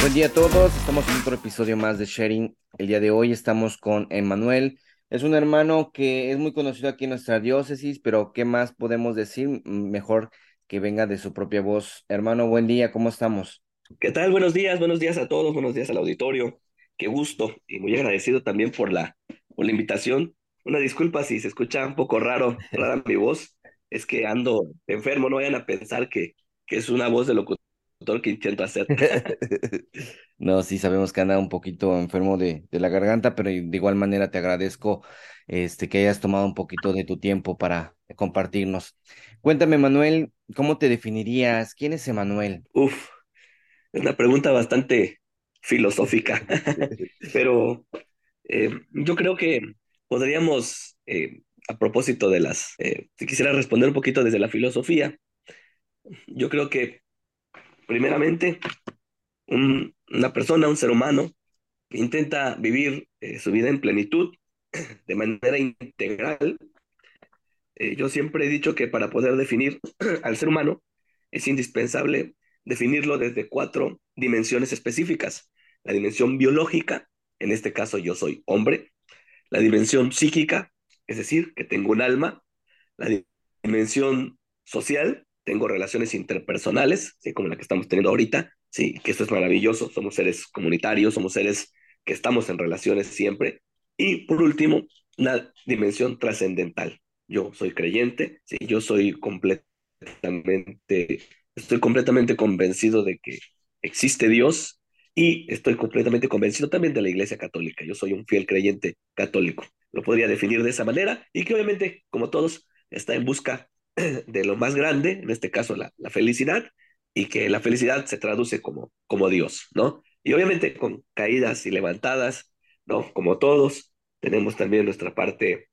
Buen día a todos, estamos en otro episodio más de Sharing. El día de hoy estamos con Emanuel. Es un hermano que es muy conocido aquí en nuestra diócesis, pero ¿qué más podemos decir? Mejor que venga de su propia voz. Hermano, buen día, ¿cómo estamos? ¿Qué tal? Buenos días, buenos días a todos, buenos días al auditorio. Qué gusto y muy agradecido también por la, por la invitación. Una disculpa si se escucha un poco raro, rara mi voz. Es que ando enfermo, no vayan a pensar que, que es una voz de locutor que intento hacer. no, sí sabemos que anda un poquito enfermo de, de, la garganta, pero de igual manera te agradezco este, que hayas tomado un poquito de tu tiempo para compartirnos. Cuéntame, Manuel, ¿cómo te definirías? ¿Quién es Emanuel? Uf, es una pregunta bastante filosófica, pero eh, yo creo que podríamos, eh, a propósito de las, eh, si quisiera responder un poquito desde la filosofía, yo creo que primeramente una persona, un ser humano, intenta vivir su vida en plenitud, de manera integral. yo siempre he dicho que para poder definir al ser humano es indispensable definirlo desde cuatro dimensiones específicas. La dimensión biológica, en este caso yo soy hombre. La dimensión psíquica, es decir, que tengo un alma. La dimensión social, tengo relaciones interpersonales, ¿sí? como la que estamos teniendo ahorita, sí, que eso es maravilloso, somos seres comunitarios, somos seres que estamos en relaciones siempre. Y por último, la dimensión trascendental. Yo soy creyente, sí, yo soy completamente estoy completamente convencido de que existe Dios y estoy completamente convencido también de la Iglesia Católica. Yo soy un fiel creyente católico. Lo podría definir de esa manera y que obviamente, como todos, está en busca de lo más grande, en este caso la, felicidad, y que la felicidad se traduce como, como Dios, ¿no? Y obviamente con caídas y levantadas, ¿no? Como todos, tenemos también nuestra parte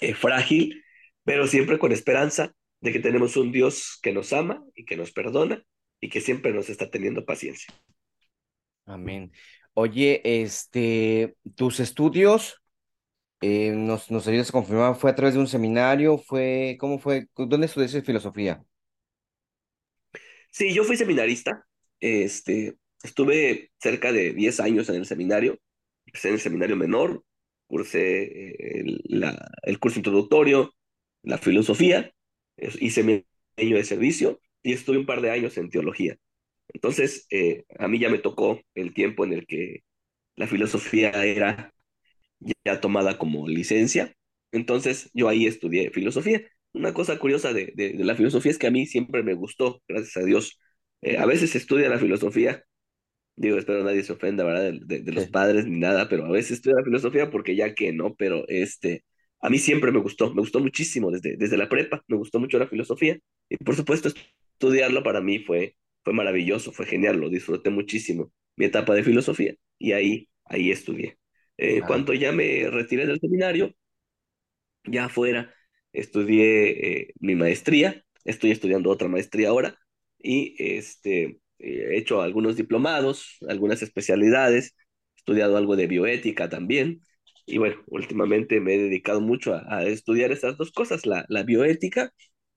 eh, frágil, pero siempre con esperanza de que tenemos un Dios que nos ama y que nos perdona y que siempre nos está teniendo paciencia. Amén. Oye, este, tus estudios, eh, nos, nos ayudas a confirmar, ¿fue a través de un seminario? ¿Fue, cómo fue? ¿Dónde estudiaste filosofía? Sí, yo fui seminarista. Este, estuve cerca de 10 años en el seminario. Empecé en el seminario menor, cursé el, la, el curso introductorio, la filosofía, hice mi año de servicio y estuve un par de años en teología. Entonces, eh, a mí ya me tocó el tiempo en el que la filosofía era ya tomada como licencia. Entonces, yo ahí estudié filosofía. Una cosa curiosa de, de, la filosofía es que a mí siempre me gustó, gracias a Dios. Eh, a veces se estudia la filosofía, digo, espero nadie se ofenda, ¿verdad? De, de, los padres ni nada, pero a veces estudia la filosofía porque ya que no, pero este, a mí siempre me gustó, me gustó muchísimo desde, desde la prepa, me gustó mucho la filosofía y por supuesto estudiarlo para mí fue, fue maravilloso, fue genial, lo disfruté muchísimo, mi etapa de filosofía y ahí, ahí estudié. Eh, ah. Cuando ya me retiré del seminario, ya afuera, estudié eh, mi maestría, estoy estudiando otra maestría ahora y este, he hecho algunos diplomados, algunas especialidades, he estudiado algo de bioética también y bueno, últimamente me he dedicado mucho a, estudiar estas dos cosas, la, la, bioética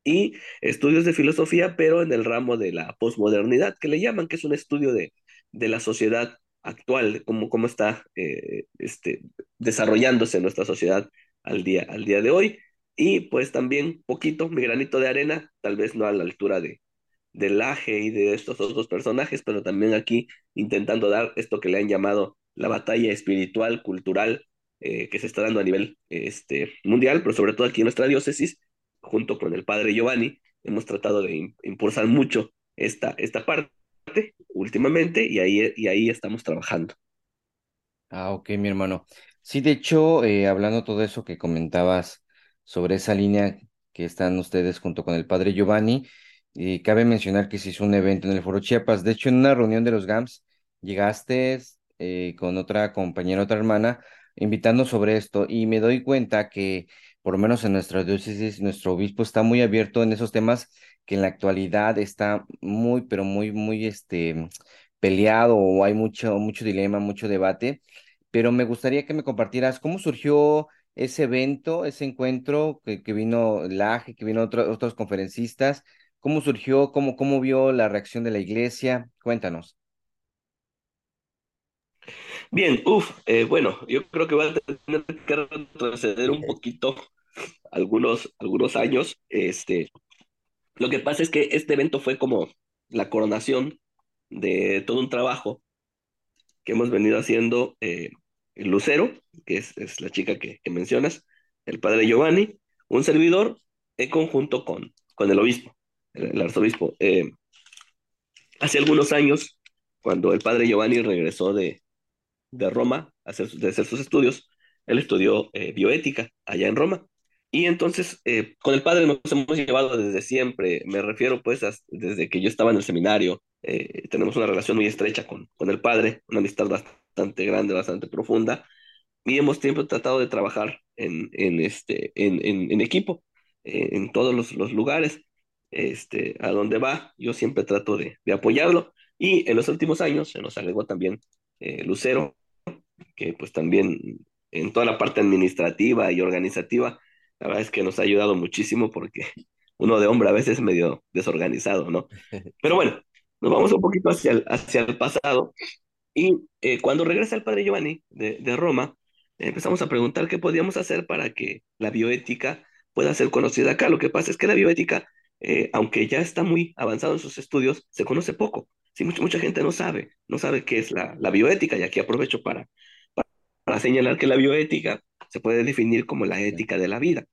y estudios de filosofía, pero en el ramo de la posmodernidad, que le llaman, que es un estudio de, de la sociedad actual, cómo, cómo está eh, este, desarrollándose nuestra sociedad al día, al día de hoy. Y pues también poquito, mi granito de arena, tal vez no a la altura de, del Laje y de estos otros personajes, pero también aquí intentando dar esto que le han llamado la batalla espiritual, cultural eh, que se está dando a nivel este, mundial, pero sobre todo aquí en nuestra diócesis, junto con el padre Giovanni, hemos tratado de impulsar mucho esta, esta parte últimamente y ahí, y ahí estamos trabajando. Ah, ok, mi hermano. Sí, de hecho, eh, hablando todo eso que comentabas sobre esa línea que están ustedes junto con el padre Giovanni, y cabe mencionar que se hizo un evento en el Foro Chiapas. De hecho, en una reunión de los GAMS, llegaste eh, con otra compañera, otra hermana, invitando sobre esto y me doy cuenta que por lo menos en nuestra diócesis, nuestro obispo está muy abierto en esos temas que en la actualidad está muy, pero muy, muy este, peleado o hay mucho, mucho dilema, mucho debate. Pero me gustaría que me compartieras cómo surgió ese evento, ese encuentro que, que vino Laje, que vino otro- otros conferencistas? ¿Cómo surgió? ¿Cómo, cómo vio la reacción de la iglesia? Cuéntanos. Bien, uff, bueno, yo creo que va a tener que retroceder un poquito algunos, algunos años. Este, lo que pasa es que este evento fue como la coronación de todo un trabajo que hemos venido haciendo eh, Lucero, que es, es la chica que, que mencionas, el padre Giovanni, un servidor en conjunto con, con el obispo, el, el arzobispo. Eh, hace algunos años, cuando el padre Giovanni regresó de, de Roma a hacer, de hacer sus estudios, él estudió eh, bioética allá en Roma. Y entonces, eh, con el padre nos hemos llevado desde siempre, me refiero pues a- desde que yo estaba en el seminario, eh, tenemos una relación muy estrecha con, con el padre, una amistad bastante grande, bastante profunda, y hemos siempre tratado de trabajar en, en, este, en, en, en equipo, eh, en todos los, los lugares, este, a donde va, yo siempre trato de, de apoyarlo, y en los últimos años se nos agregó también eh, Lucero, que pues también en toda la parte administrativa y organizativa, la verdad es que nos ha ayudado muchísimo porque uno de hombre a veces es medio desorganizado, ¿no? Pero bueno, nos vamos un poquito hacia el, hacia el pasado y eh, cuando regresa el padre Giovanni de, de Roma, eh, empezamos a preguntar qué podíamos hacer para que la bioética pueda ser conocida acá. Lo que pasa es que la bioética, eh, aunque ya está muy avanzado en sus estudios, se conoce poco. Sí, mucha, mucha gente no sabe, no sabe qué es la, la bioética y aquí aprovecho para, para, para señalar que la bioética se puede definir como la ética de la vida.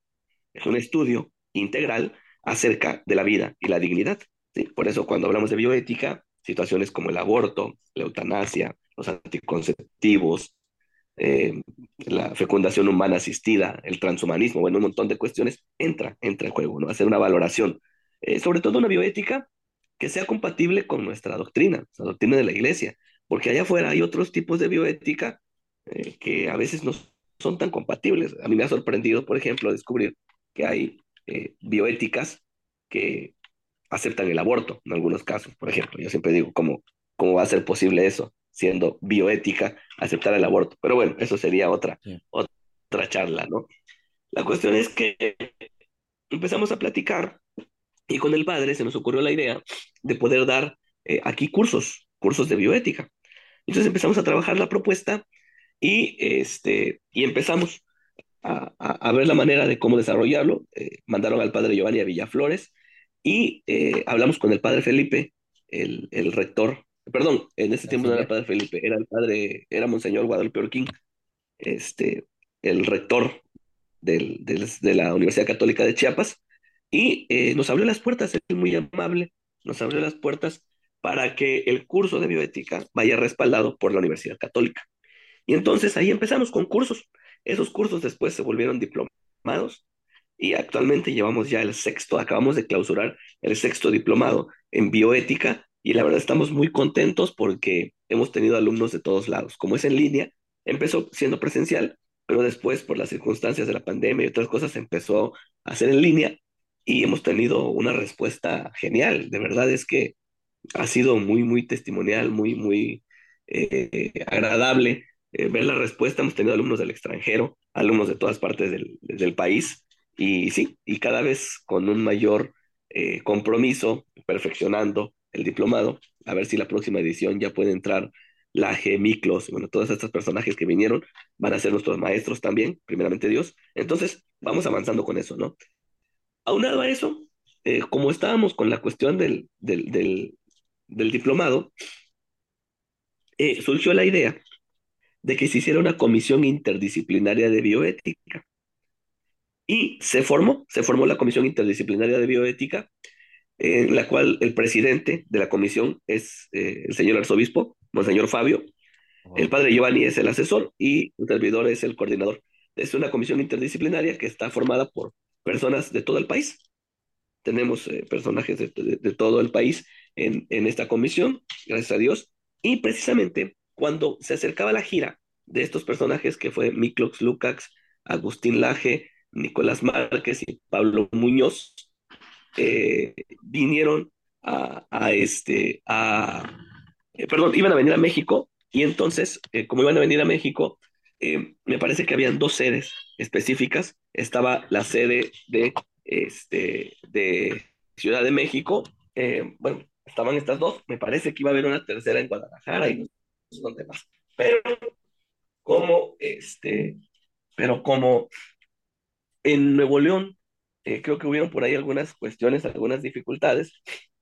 Es un estudio integral acerca de la vida y la dignidad. ¿sí? Por eso cuando hablamos de bioética, situaciones como el aborto, la eutanasia, los anticonceptivos, eh, la fecundación humana asistida, el transhumanismo, bueno, un montón de cuestiones, entra, entra en juego, ¿no? Hacer una valoración, eh, sobre todo una bioética que sea compatible con nuestra doctrina, la doctrina de la iglesia, porque allá afuera hay otros tipos de bioética eh, que a veces no son tan compatibles. A mí me ha sorprendido, por ejemplo, descubrir que hay eh, bioéticas que aceptan el aborto en algunos casos, por ejemplo. Yo siempre digo, ¿cómo, cómo va a ser posible eso, siendo bioética, aceptar el aborto? Pero bueno, eso sería otra, sí, otra charla, ¿no? La cuestión es que empezamos a platicar y con el padre se nos ocurrió la idea de poder dar eh, aquí cursos, cursos de bioética. Entonces empezamos a trabajar la propuesta y, este, y empezamos a, a, a ver la manera de cómo desarrollarlo. Eh, mandaron al padre Giovanni a Villaflores y eh, hablamos con el padre Felipe, el, el rector. Perdón, en ese tiempo así no era el es. padre Felipe, era el padre, era Monseñor Guadalupe Orquín, este, el rector del, del- de la Universidad Católica de Chiapas, y eh, nos abrió las puertas, él muy amable, nos abrió las puertas para que el curso de bioética vaya respaldado por la Universidad Católica. Y entonces ahí empezamos con cursos. Esos cursos después se volvieron diplomados y actualmente llevamos ya el sexto, acabamos de clausurar el sexto diplomado en bioética y la verdad estamos muy contentos porque hemos tenido alumnos de todos lados. Como es en línea, empezó siendo presencial, pero después por las circunstancias de la pandemia y otras cosas empezó a ser en línea y hemos tenido una respuesta genial. De verdad es que ha sido muy, muy testimonial, muy, muy eh, agradable eh, ver la respuesta. Hemos tenido alumnos del extranjero, alumnos de todas partes del, del país, y sí, y cada vez con un mayor eh, compromiso, perfeccionando el diplomado, a ver si la próxima edición ya puede entrar Laje, Miklos, bueno, todos estos personajes que vinieron van a ser nuestros maestros también, primeramente Dios. Entonces, vamos avanzando con eso, ¿no? Aunado a eso, eh, como estábamos con la cuestión del, del, del, diplomado, surgió la idea de que se hiciera una comisión interdisciplinaria de bioética. Y se formó, se formó la comisión interdisciplinaria de bioética, en la cual el presidente de la comisión es eh, el señor arzobispo, Monseñor Fabio, el padre Giovanni es el asesor y el servidor es el coordinador. Es una comisión interdisciplinaria que está formada por personas de todo el país. Tenemos eh, personajes de, de, de, todo el país en, en esta comisión, gracias a Dios. Y precisamente cuando se acercaba la gira de estos personajes, que fue Miklox Lukács, Agustín Laje, Nicolás Márquez y Pablo Muñoz, eh, vinieron a, este, eh, perdón, iban a venir a México y entonces, eh, como iban a venir a México, me parece que habían dos sedes específicas. Estaba la sede de, este, de Ciudad de México. bueno, estaban estas dos. Me parece que iba a haber una tercera en Guadalajara y dónde más. Pero como, este, pero como en Nuevo León, eh, creo que hubieron por ahí algunas cuestiones, algunas dificultades,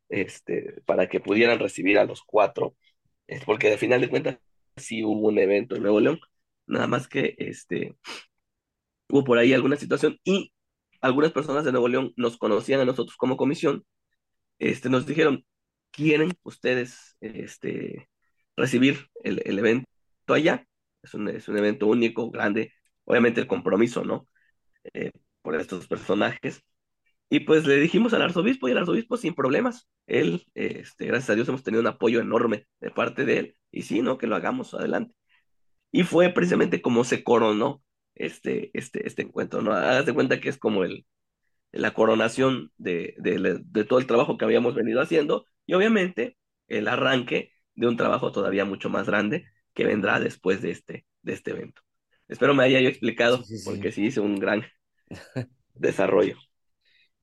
este, para que pudieran recibir a los cuatro, es porque al final de cuentas sí hubo un evento en Nuevo León, nada más que este, hubo por ahí alguna situación y algunas personas de Nuevo León nos conocían a nosotros como comisión, este, nos dijeron, ¿quieren ustedes este, recibir el, evento allá? Es un, es un evento único, grande, obviamente el compromiso, ¿no? Eh, por estos personajes. Y pues le dijimos al arzobispo y el arzobispo sin problemas. Él, este, gracias a Dios, hemos tenido un apoyo enorme de parte de él. Y sí, ¿no? Que lo hagamos adelante. Y fue precisamente como se coronó este, este, este encuentro, ¿no? Hágase cuenta que es como el, la coronación de, de, de todo el trabajo que habíamos venido haciendo y obviamente el arranque de un trabajo todavía mucho más grande que vendrá después de este, de este evento. Espero me haya yo explicado, sí, porque sí. sí hice un gran desarrollo.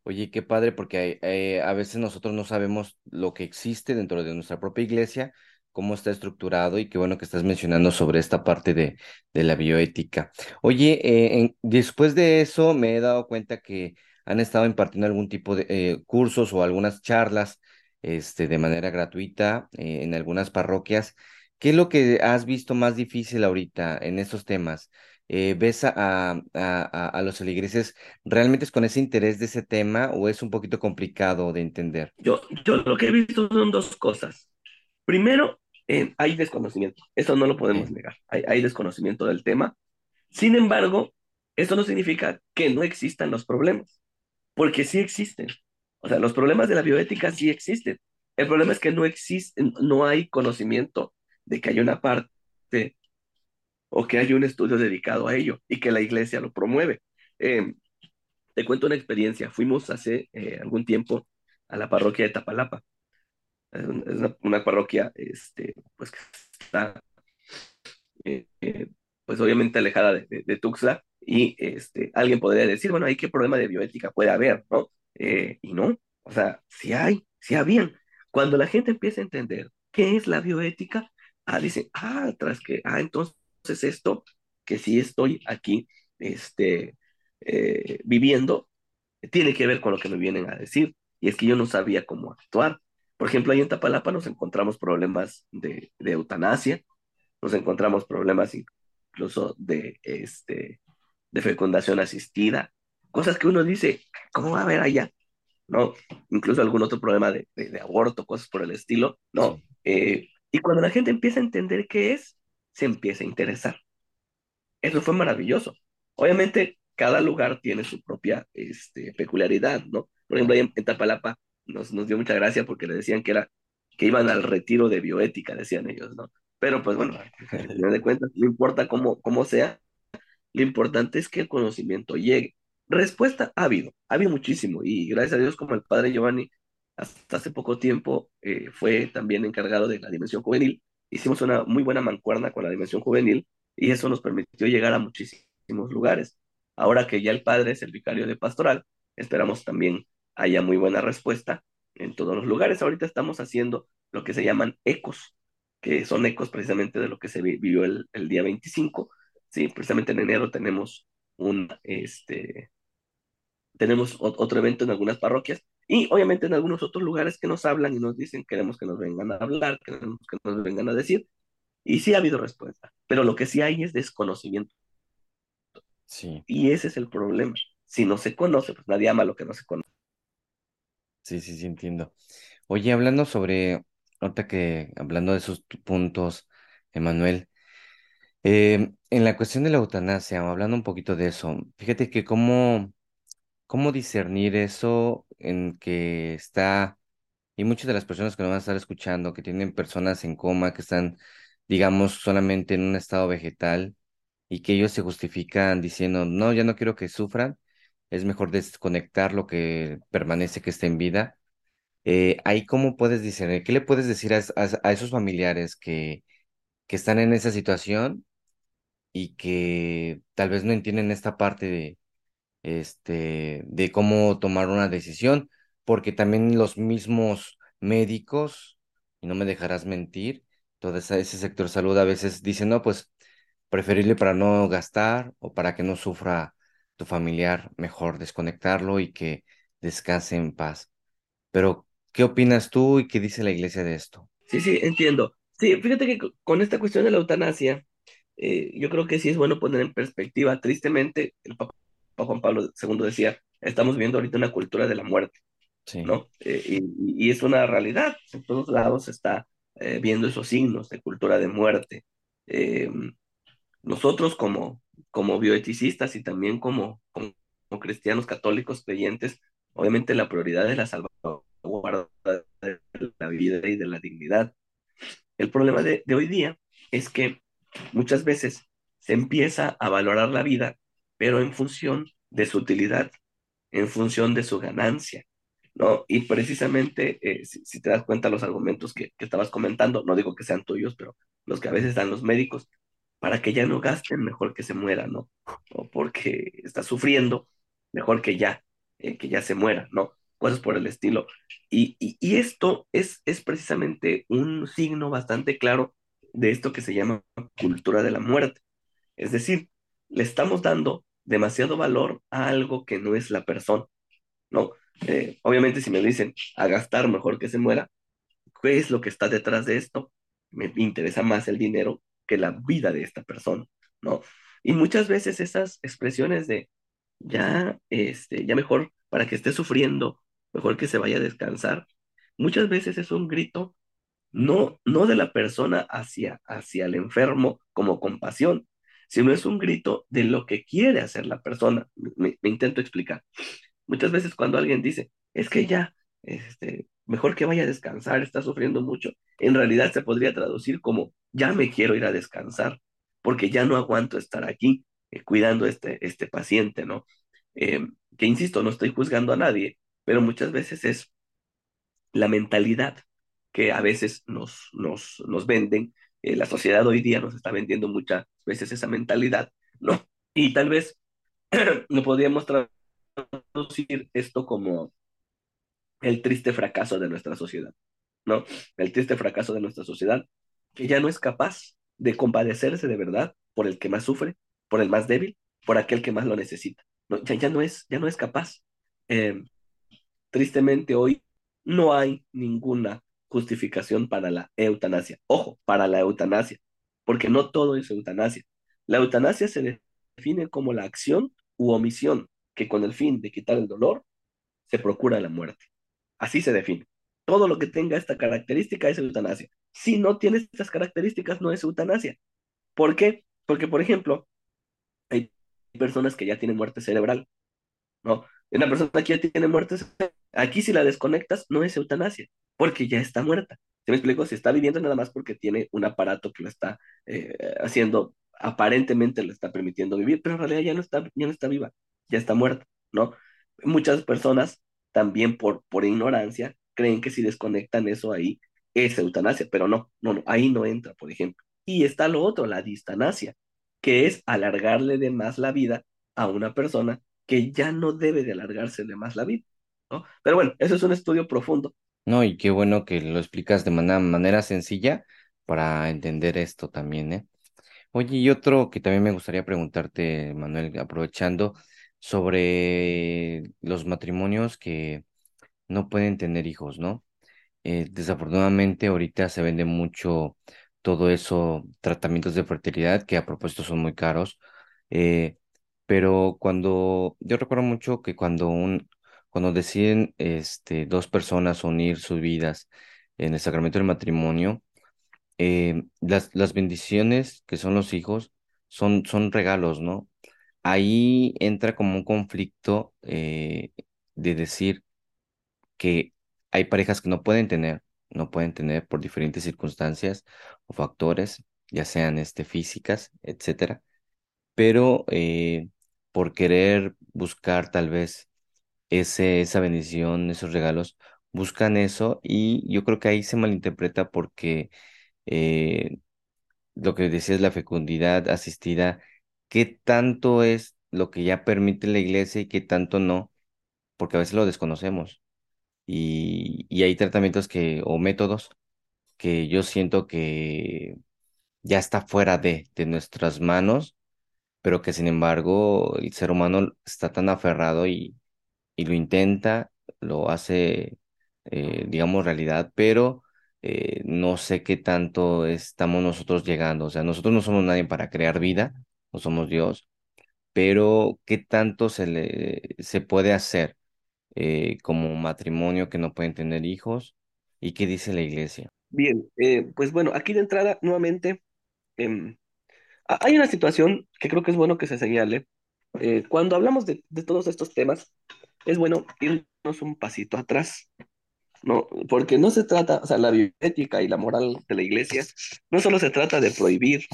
Oye, qué padre, porque eh, a veces nosotros no sabemos lo que existe dentro de nuestra propia iglesia, cómo está estructurado y qué bueno que estás mencionando sobre esta parte de, de la bioética. Oye, eh, en- después de eso me he dado cuenta que han estado impartiendo algún tipo de eh, cursos o algunas charlas este, de manera gratuita eh, en algunas parroquias. ¿Qué es lo que has visto más difícil ahorita en estos temas? Eh, ¿ves a, a, a, a los feligreses ¿Realmente es con ese interés de ese tema o es un poquito complicado de entender? Yo, yo lo que he visto son dos cosas. Primero, eh, hay desconocimiento. Eso no lo podemos negar. Hay, hay desconocimiento del tema. Sin embargo, eso no significa que no existan los problemas, porque sí existen. O sea, los problemas de la bioética sí existen. El problema es que no existe, no hay conocimiento de que hay una parte o que hay un estudio dedicado a ello y que la iglesia lo promueve. Eh, te cuento una experiencia. Fuimos hace eh, algún tiempo a la parroquia de Tapalapa. Es un- es una, parroquia, este, pues que está, eh, eh, pues obviamente alejada de, Tuxtla y este, alguien podría decir, bueno, ¿ahí qué problema de bioética puede haber, no? Eh, y no, o sea, sí hay, sí habían. Cuando la gente empieza a entender qué es la bioética, ah, dicen, ah, tras que, ah, entonces esto, que sí estoy aquí, este, eh, viviendo, tiene que ver con lo que me vienen a decir. Y es que yo no sabía cómo actuar. Por ejemplo, ahí en Tapalapa nos encontramos problemas de, de eutanasia, nos encontramos problemas incluso de, este, de fecundación asistida, cosas que uno dice, ¿cómo va a haber allá? ¿No? Incluso algún otro problema de, de, de aborto, cosas por el estilo, ¿no? Eh, y cuando la gente empieza a entender qué es, se empieza a interesar. Eso fue maravilloso. Obviamente, cada lugar tiene su propia este, peculiaridad, ¿no? Por ejemplo, en, en Tapalapa nos, nos dio mucha gracia porque le decían que era que iban al retiro de bioética, decían ellos, ¿no? Pero pues bueno, al final de cuentas, no importa cómo, cómo sea, lo importante es que el conocimiento llegue. Respuesta ha habido, ha habido muchísimo y gracias a Dios como el padre Giovanni hasta hace poco tiempo eh, fue también encargado de la dimensión juvenil, hicimos una muy buena mancuerna con la dimensión juvenil y eso nos permitió llegar a muchísimos lugares. Ahora que ya el padre es el vicario de pastoral, esperamos también haya muy buena respuesta en todos los lugares. Ahorita estamos haciendo lo que se llaman ecos, que son ecos precisamente de lo que se vi- vivió el, el día 25. Sí, precisamente en enero tenemos un, este, tenemos otro evento en algunas parroquias y obviamente en algunos otros lugares que nos hablan y nos dicen queremos que nos vengan a hablar, queremos que nos vengan a decir. Y sí ha habido respuesta, pero lo que sí hay es desconocimiento. Sí, Y ese es el problema. Si no se conoce, pues nadie ama lo que no se conoce. sí, sí, sí, entiendo. Oye, hablando sobre, ahorita que, hablando de esos puntos, Emanuel, eh, en la cuestión de la eutanasia, hablando un poquito de eso, fíjate que cómo, cómo discernir eso en que está, y muchas de las personas que nos van a estar escuchando, que tienen personas en coma, que están, digamos, solamente en un estado vegetal, y que ellos se justifican diciendo, no, ya no quiero que sufran, es mejor desconectar lo que permanece que esté en vida. Eh, ahí cómo puedes discernir, ¿qué le puedes decir a, a esos familiares que, que están en esa situación y que tal vez no entienden esta parte de, este, de cómo tomar una decisión, porque también los mismos médicos, y no me dejarás mentir, todo ese sector salud a veces dicen, no, pues preferible para no gastar o para que no sufra tu familiar, mejor desconectarlo y que descanse en paz. Pero, ¿qué opinas tú y qué dice la iglesia de esto? Sí, sí, entiendo. Sí, fíjate que co- con esta cuestión de la eutanasia, eh, yo creo que sí es bueno poner en perspectiva. Tristemente, el Papa Juan Pablo II decía, estamos viendo ahorita una cultura de la muerte, Sí. ¿no? Eh, y, y es una realidad. En todos lados se está eh, viendo esos signos de cultura de muerte. Eh, nosotros como, como bioeticistas y también como, como, como cristianos católicos creyentes, obviamente la prioridad es la salvaguarda de la vida y de la dignidad. El problema de, de hoy día es que muchas veces se empieza a valorar la vida, pero en función de su utilidad, en función de su ganancia, ¿no? Y precisamente, eh, si, si te das cuenta, los argumentos que, que estabas comentando, no digo que sean tuyos, pero los que a veces dan los médicos, para que ya no gasten, mejor que se muera, ¿no? O porque está sufriendo, mejor que ya, eh, que ya se muera, ¿no? Cosas por el estilo. Y, y, y esto es, es precisamente un signo bastante claro de esto que se llama cultura de la muerte. Es decir, le estamos dando demasiado valor a algo que no es la persona, ¿no? Eh, obviamente si me dicen a gastar mejor que se muera, ¿qué es lo que está detrás de esto? Me interesa más el dinero que la vida de esta persona, ¿no? Y muchas veces esas expresiones de ya, este, ya mejor para que esté sufriendo, mejor que se vaya a descansar, muchas veces es un grito no, no de la persona hacia, hacia el enfermo como compasión, sino es un grito de lo que quiere hacer la persona. Me, intento explicar. Muchas veces cuando alguien dice, es que ya, este, mejor que vaya a descansar, está sufriendo mucho, en realidad se podría traducir como, ya me quiero ir a descansar, porque ya no aguanto estar aquí eh, cuidando este, este paciente, ¿no? Eh, que insisto, no estoy juzgando a nadie, pero muchas veces es la mentalidad que a veces nos, nos, nos venden. Eh, la sociedad hoy día nos está vendiendo muchas veces esa mentalidad, ¿no? Y tal vez no podríamos traducir esto como el triste fracaso de nuestra sociedad, ¿no? El triste fracaso de nuestra sociedad, que ya no es capaz de compadecerse de verdad por el que más sufre, por el más débil, por aquel que más lo necesita. No, ya, ya, no es, ya no es capaz. Eh, tristemente hoy no hay ninguna justificación para la eutanasia. Ojo, para la eutanasia, porque no todo es eutanasia. La eutanasia se define como la acción u omisión que con el fin de quitar el dolor se procura la muerte. Así se define. Todo lo que tenga esta característica es eutanasia. Si no tiene estas características, no es eutanasia. ¿Por qué? Porque, por ejemplo, hay personas que ya tienen muerte cerebral, ¿no? Una persona que ya tiene muerte cerebral, aquí si la desconectas, no es eutanasia, porque ya está muerta. ¿Se me explico? Si está viviendo nada más porque tiene un aparato que lo está eh, haciendo, aparentemente le está permitiendo vivir, pero en realidad ya no está, ya no está viva, ya está muerta, ¿no? Muchas personas también por, por ignorancia creen que si desconectan eso ahí es eutanasia, pero no, no, no, ahí no entra, por ejemplo. Y está lo otro, la distanasia, que es alargarle de más la vida a una persona que ya no debe de alargársele más la vida, ¿no? Pero bueno, eso es un estudio profundo. No, y qué bueno que lo explicas de manera, sencilla para entender esto también, ¿eh? Oye, y otro que también me gustaría preguntarte, Manuel, aprovechando sobre los matrimonios que no pueden tener hijos, ¿no? Eh, desafortunadamente ahorita se vende mucho todo eso, tratamientos de fertilidad que a propósito son muy caros, eh, pero cuando, yo recuerdo mucho que cuando un, cuando deciden este, dos personas unir sus vidas en el sacramento del matrimonio, eh, las, las bendiciones que son los hijos son, son regalos, ¿no? Ahí entra como un conflicto eh, de decir que hay parejas que no pueden tener, no pueden tener por diferentes circunstancias o factores, ya sean este, físicas, etcétera, pero eh, por querer buscar tal vez ese, esa bendición, esos regalos, buscan eso y yo creo que ahí se malinterpreta porque eh, lo que decías, la fecundidad asistida, ¿qué tanto es lo que ya permite la iglesia y qué tanto no? Porque a veces lo desconocemos. Y, y hay tratamientos que, o métodos que yo siento que ya está fuera de, de nuestras manos, pero que sin embargo el ser humano está tan aferrado y, y lo intenta, lo hace, eh, digamos, realidad, pero eh, no sé qué tanto estamos nosotros llegando. O sea, nosotros no somos nadie para crear vida, no somos Dios, pero qué tanto se le se puede hacer eh, como matrimonio que no pueden tener hijos y qué dice la iglesia. Bien, eh, pues bueno, aquí de entrada, nuevamente, em, ha- hay una situación que creo que es bueno que se señale. Cuando hablamos de todos estos temas, es bueno irnos un pasito atrás, ¿no? Porque no se trata, o sea, la bioética y la moral de la iglesia, no solo se trata de prohibir,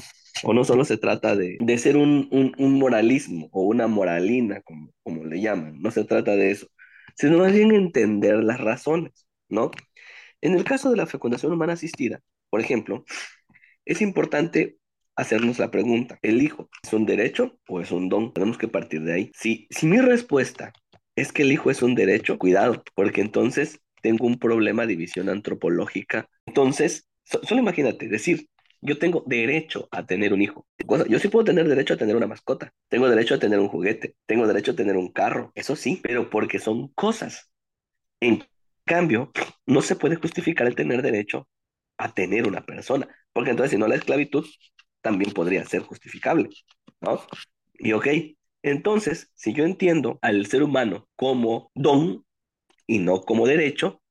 o no solo se trata de, de ser un, un, un moralismo o una moralina, como, como le llaman, no se trata de eso, sino más bien entender las razones, ¿no? En el caso de la fecundación humana asistida, por ejemplo, es importante hacernos la pregunta, ¿el hijo es un derecho o es un don? Tenemos que partir de ahí. Si, si mi respuesta es que el hijo es un derecho, cuidado, porque entonces tengo un problema de visión antropológica. Entonces, so- solo imagínate, decir, yo tengo derecho a tener un hijo. Yo sí puedo tener derecho a tener una mascota, tengo derecho a tener un juguete, tengo derecho a tener un carro, eso sí, pero porque son cosas. En cambio, no se puede justificar el tener derecho a tener una persona, porque entonces si no la esclavitud también podría ser justificable, ¿no? Y ok, entonces, si yo entiendo al ser humano como don y no como derecho,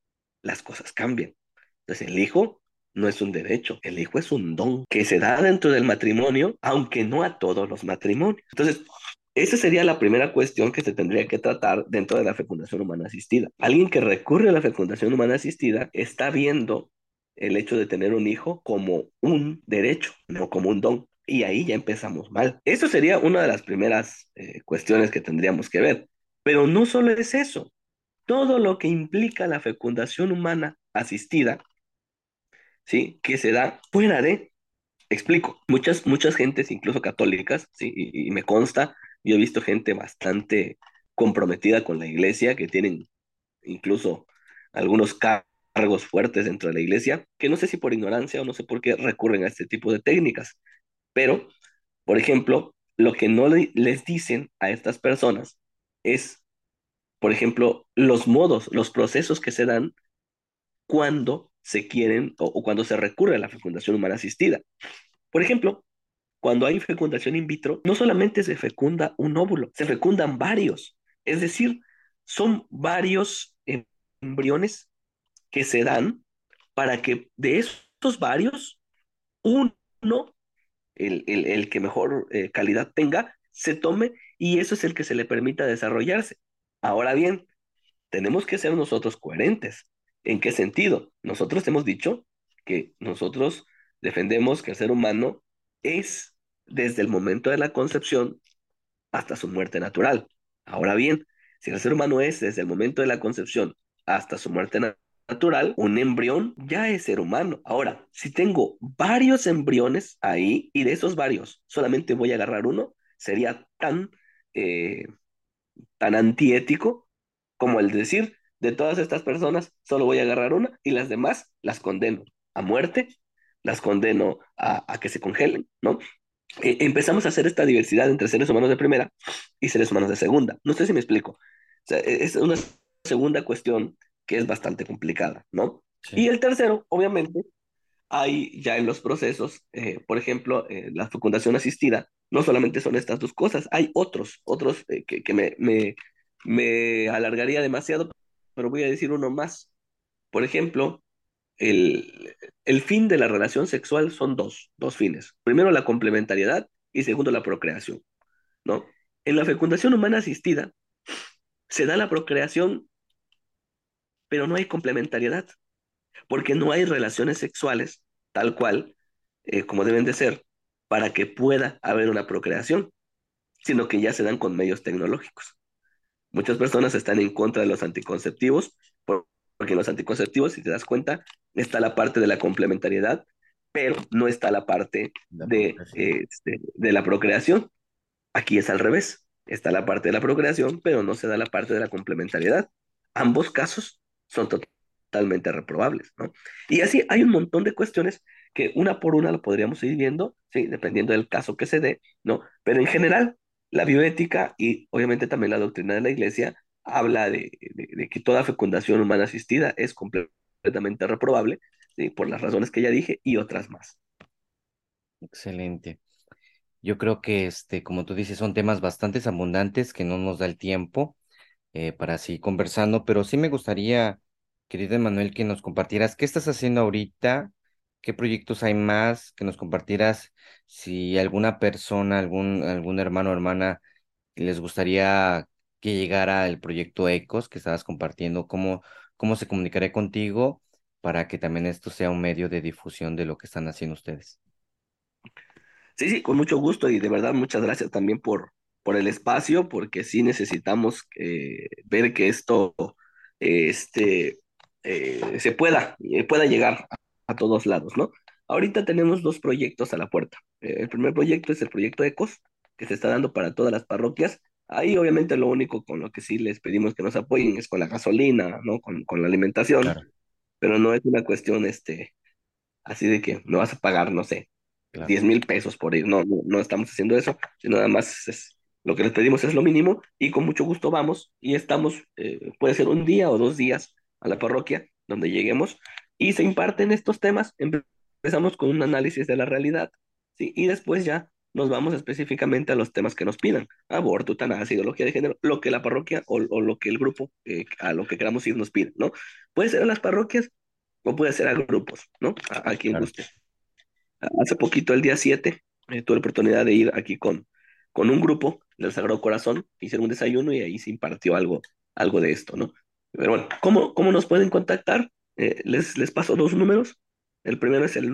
las cosas cambian. Entonces, el hijo no es un derecho, el hijo es un don que se da dentro del matrimonio, aunque no a todos los matrimonios. Entonces, esa sería la primera cuestión que se tendría que tratar dentro de la fecundación humana asistida. Alguien que recurre a la fecundación humana asistida está viendo el hecho de tener un hijo como un derecho, no como un don. Y ahí ya empezamos mal. Eso sería una de las primeras eh, cuestiones que tendríamos que ver. Pero no solo es eso. Todo lo que implica la fecundación humana asistida, ¿sí? Que se da fuera de Explico, muchas, muchas gentes, incluso católicas, sí, y, me consta, yo he visto gente bastante comprometida con la iglesia, que tienen incluso algunos car- cargos fuertes dentro de la iglesia, que no sé si por ignorancia o no sé por qué recurren a este tipo de técnicas, pero, por ejemplo, lo que no le- les dicen a estas personas es, por ejemplo, los modos, los procesos que se dan cuando se quieren o, cuando se recurre a la fecundación humana asistida. Por ejemplo, cuando hay fecundación in vitro, no solamente se fecunda un óvulo, se fecundan varios. Es decir, son varios em- embriones que se dan para que de estos varios, uno, el, el- el que mejor eh, calidad tenga, se tome y eso es el que se le permita desarrollarse. Ahora bien, tenemos que ser nosotros coherentes. ¿En qué sentido? Nosotros hemos dicho que nosotros defendemos que el ser humano es desde el momento de la concepción hasta su muerte natural. Ahora bien, si el ser humano es desde el momento de la concepción hasta su muerte natural, un embrión ya es ser humano. Ahora, si tengo varios embriones ahí y de esos varios solamente voy a agarrar uno, sería tan, eh, tan antiético como el decir, de todas estas personas, solo voy a agarrar una y las demás las condeno a muerte, las condeno a, que se congelen, ¿no? Eh, empezamos a hacer esta diversidad entre seres humanos de primera y seres humanos de segunda. No sé si me explico. E- es una segunda cuestión que es bastante complicada, ¿no? Sí. Y el tercero, obviamente, hay ya en los procesos, eh, por ejemplo, eh, la fecundación asistida, no solamente son estas dos cosas, hay otros, otros eh, que, que me, me, me alargaría demasiado, pero voy a decir uno más. Por ejemplo, el, el fin de la relación sexual son dos, dos fines. Primero, la complementariedad y segundo, la procreación, ¿no? En la fecundación humana asistida se da la procreación, pero no hay complementariedad, porque no hay relaciones sexuales tal cual eh, como deben de ser para que pueda haber una procreación, sino que ya se dan con medios tecnológicos. Muchas personas están en contra de los anticonceptivos, por- porque en los anticonceptivos, si te das cuenta, está la parte de la complementariedad, pero no está la parte de, procreación. este, de la procreación. Aquí es al revés. Está la parte de la procreación, pero no se da la parte de la complementariedad. Ambos casos son totalmente reprobables, ¿no? Y así hay un montón de cuestiones que una por una lo podríamos ir viendo, sí, dependiendo del caso que se dé, ¿no? Pero en general, la bioética y obviamente también la doctrina de la iglesia habla de, que toda fecundación humana asistida es completamente reprobable. Por las razones que ya dije y otras más. Excelente. Yo creo que, este, como tú dices, son temas bastante abundantes que no nos da el tiempo eh, para seguir conversando, pero sí me gustaría, querido Emanuel, que nos compartieras qué estás haciendo ahorita, qué proyectos hay más, que nos compartieras si alguna persona, algún, algún hermano o hermana les gustaría que llegara el proyecto ECOS que estabas compartiendo, cómo, cómo se comunicaría contigo para que también esto sea un medio de difusión de lo que están haciendo ustedes. Sí, sí, con mucho gusto y de verdad muchas gracias también por, por el espacio, porque sí necesitamos eh, ver que esto este, eh, se pueda, eh, pueda llegar a, a todos lados, ¿no? Ahorita tenemos dos proyectos a la puerta. Eh, el primer proyecto es el proyecto ECOS, que se está dando para todas las parroquias. Ahí obviamente lo único con lo que sí les pedimos que nos apoyen es con la gasolina, ¿no? Con, con la alimentación, Claro, pero no es una cuestión este, así de que no vas a pagar, no sé claro, diez mil pesos por ir. No, no, no estamos haciendo eso, sino nada más es, lo que les pedimos es lo mínimo y con mucho gusto vamos y estamos, eh, puede ser un día o dos días a la parroquia donde lleguemos y se imparten estos temas. Empe- Empezamos con un análisis de la realidad, ¿sí? Y después ya nos vamos específicamente a los temas que nos pidan, aborto, eutanasia, ideología de género, lo que la parroquia o, o lo que el grupo, eh, a lo que queramos ir nos pide, ¿no? Puede ser a las parroquias o puede ser a grupos, ¿no? A, a quien guste. Hace poquito, el día 7 eh, tuve la oportunidad de ir aquí con, con un grupo del Sagrado Corazón, hicieron un desayuno y ahí se impartió algo, algo de esto, ¿no? Pero bueno, ¿cómo, cómo nos pueden contactar? Eh, les, les paso dos números. El primero es el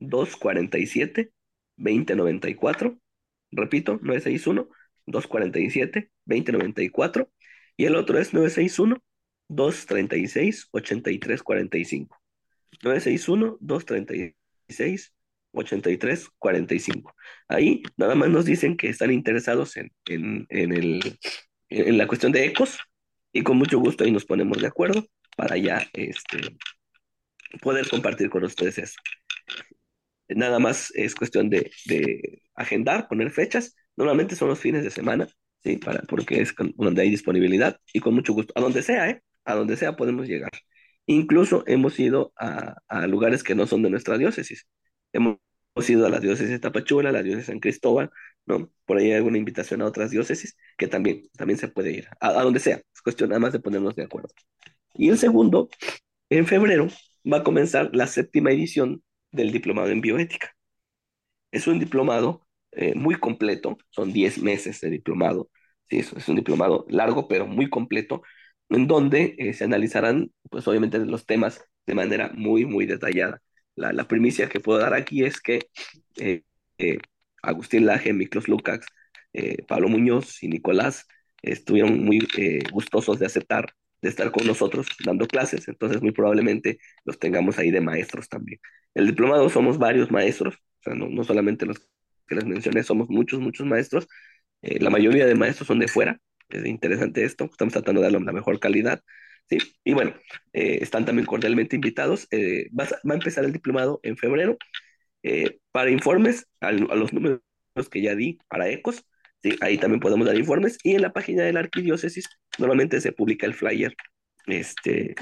961-247-2094. Repito, 961-247-2094. Y el otro es 961-236-8345. 961-236-8345. Ahí nada más nos dicen que están interesados en, la cuestión de ecos y con mucho gusto ahí nos ponemos de acuerdo para ya este, poder compartir con ustedes eso. Nada más es cuestión de, de agendar, poner fechas. Normalmente son los fines de semana, ¿sí? Para, porque es con- donde hay disponibilidad y con mucho gusto. A donde sea, ¿eh? A donde sea podemos llegar. Incluso hemos ido a, a lugares que no son de nuestra diócesis. Hemos ido a la diócesis de Tapachula, a la diócesis de San Cristóbal, ¿no? Por ahí hay alguna invitación a otras diócesis que también, también se puede ir. A, a donde sea. Es cuestión nada más de ponernos de acuerdo. Y el segundo, en febrero, va a comenzar la séptima edición del diplomado en bioética. Es un diplomado eh, muy completo, son 10 meses de diplomado, ¿sí? es, es un diplomado largo pero muy completo, en donde eh, se analizarán, pues obviamente, los temas de manera muy, muy detallada. La, la primicia que puedo dar aquí es que eh, Agustín Laje, Miklos Lukács, Pablo Muñoz y Nicolás estuvieron muy eh, gustosos de aceptar de estar con nosotros dando clases, entonces muy probablemente los tengamos ahí de maestros también. El diplomado somos varios maestros, o sea, no, no solamente los que les mencioné, somos muchos, muchos maestros. Eh, la mayoría de maestros son de fuera. Es interesante esto. Estamos tratando de darle la mejor calidad. Sí, y bueno, eh, están también cordialmente invitados. Va, va, a, empezar el diplomado en febrero. Para informes, a, a, los números que ya di para ECOS, sí, ahí también podemos dar informes. Y en la página de la arquidiócesis normalmente se publica el flyer este,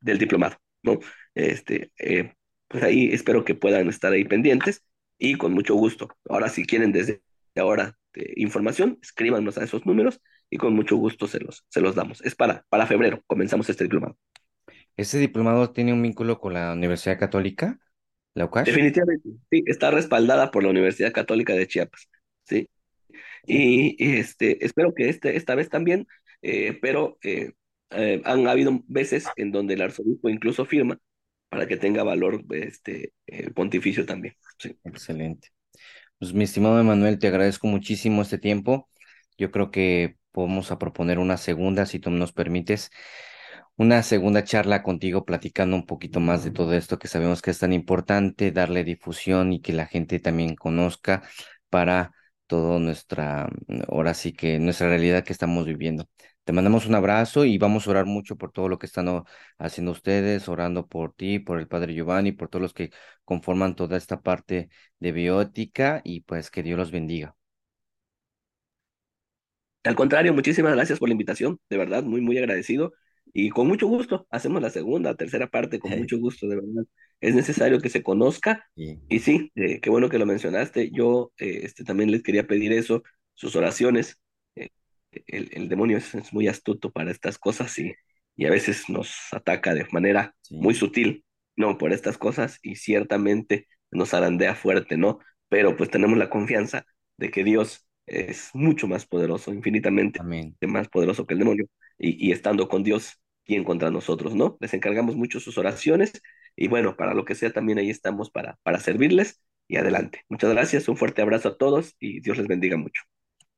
del diplomado, ¿no? Este, eh, pues ahí espero que puedan estar ahí pendientes y con mucho gusto. Ahora, si quieren desde ahora de información, escríbanos a esos números y con mucho gusto se los, se los damos. Es para, para febrero, comenzamos este diplomado. ¿Ese diplomado tiene un vínculo con la Universidad Católica, la UCASH? Definitivamente, sí, está respaldada por la Universidad Católica de Chiapas, sí. Y, este, espero que este, esta vez también, eh, pero eh, eh, han habido veces en donde el arzobispo incluso firma para que tenga valor este pontificio también. Excelente. Pues mi estimado Emanuel, te agradezco muchísimo este tiempo. Yo creo que podemos a proponer una segunda, si tú nos permites, una segunda charla contigo platicando un poquito más de todo esto que sabemos que es tan importante, darle difusión y que la gente también conozca para toda nuestra, ahora sí que nuestra realidad que estamos viviendo. Te mandamos un abrazo y vamos a orar mucho por todo lo que están haciendo ustedes, orando por ti, por el Padre Giovanni, por todos los que conforman toda esta parte de biótica y pues que Dios los bendiga. Al contrario, muchísimas gracias por la invitación, de verdad, muy, muy agradecido. Y con mucho gusto, hacemos la segunda, tercera parte, con mucho gusto, de verdad. Es necesario que se conozca. Y Y sí, eh, qué bueno que lo mencionaste. Yo eh, este, también les quería pedir eso, sus oraciones. Eh, el, el demonio es, es muy astuto para estas cosas y, y a veces nos ataca de manera muy sutil, ¿no? Por estas cosas y ciertamente nos arandea fuerte, ¿no? Pero pues tenemos la confianza de que Dios es mucho más poderoso, infinitamente amén, más poderoso que el demonio, y, y estando con Dios, ¿quién contra nosotros, no? Les encargamos mucho sus oraciones, y bueno, para lo que sea, también ahí estamos para, para servirles, y adelante. Muchas gracias, un fuerte abrazo a todos, y Dios les bendiga mucho.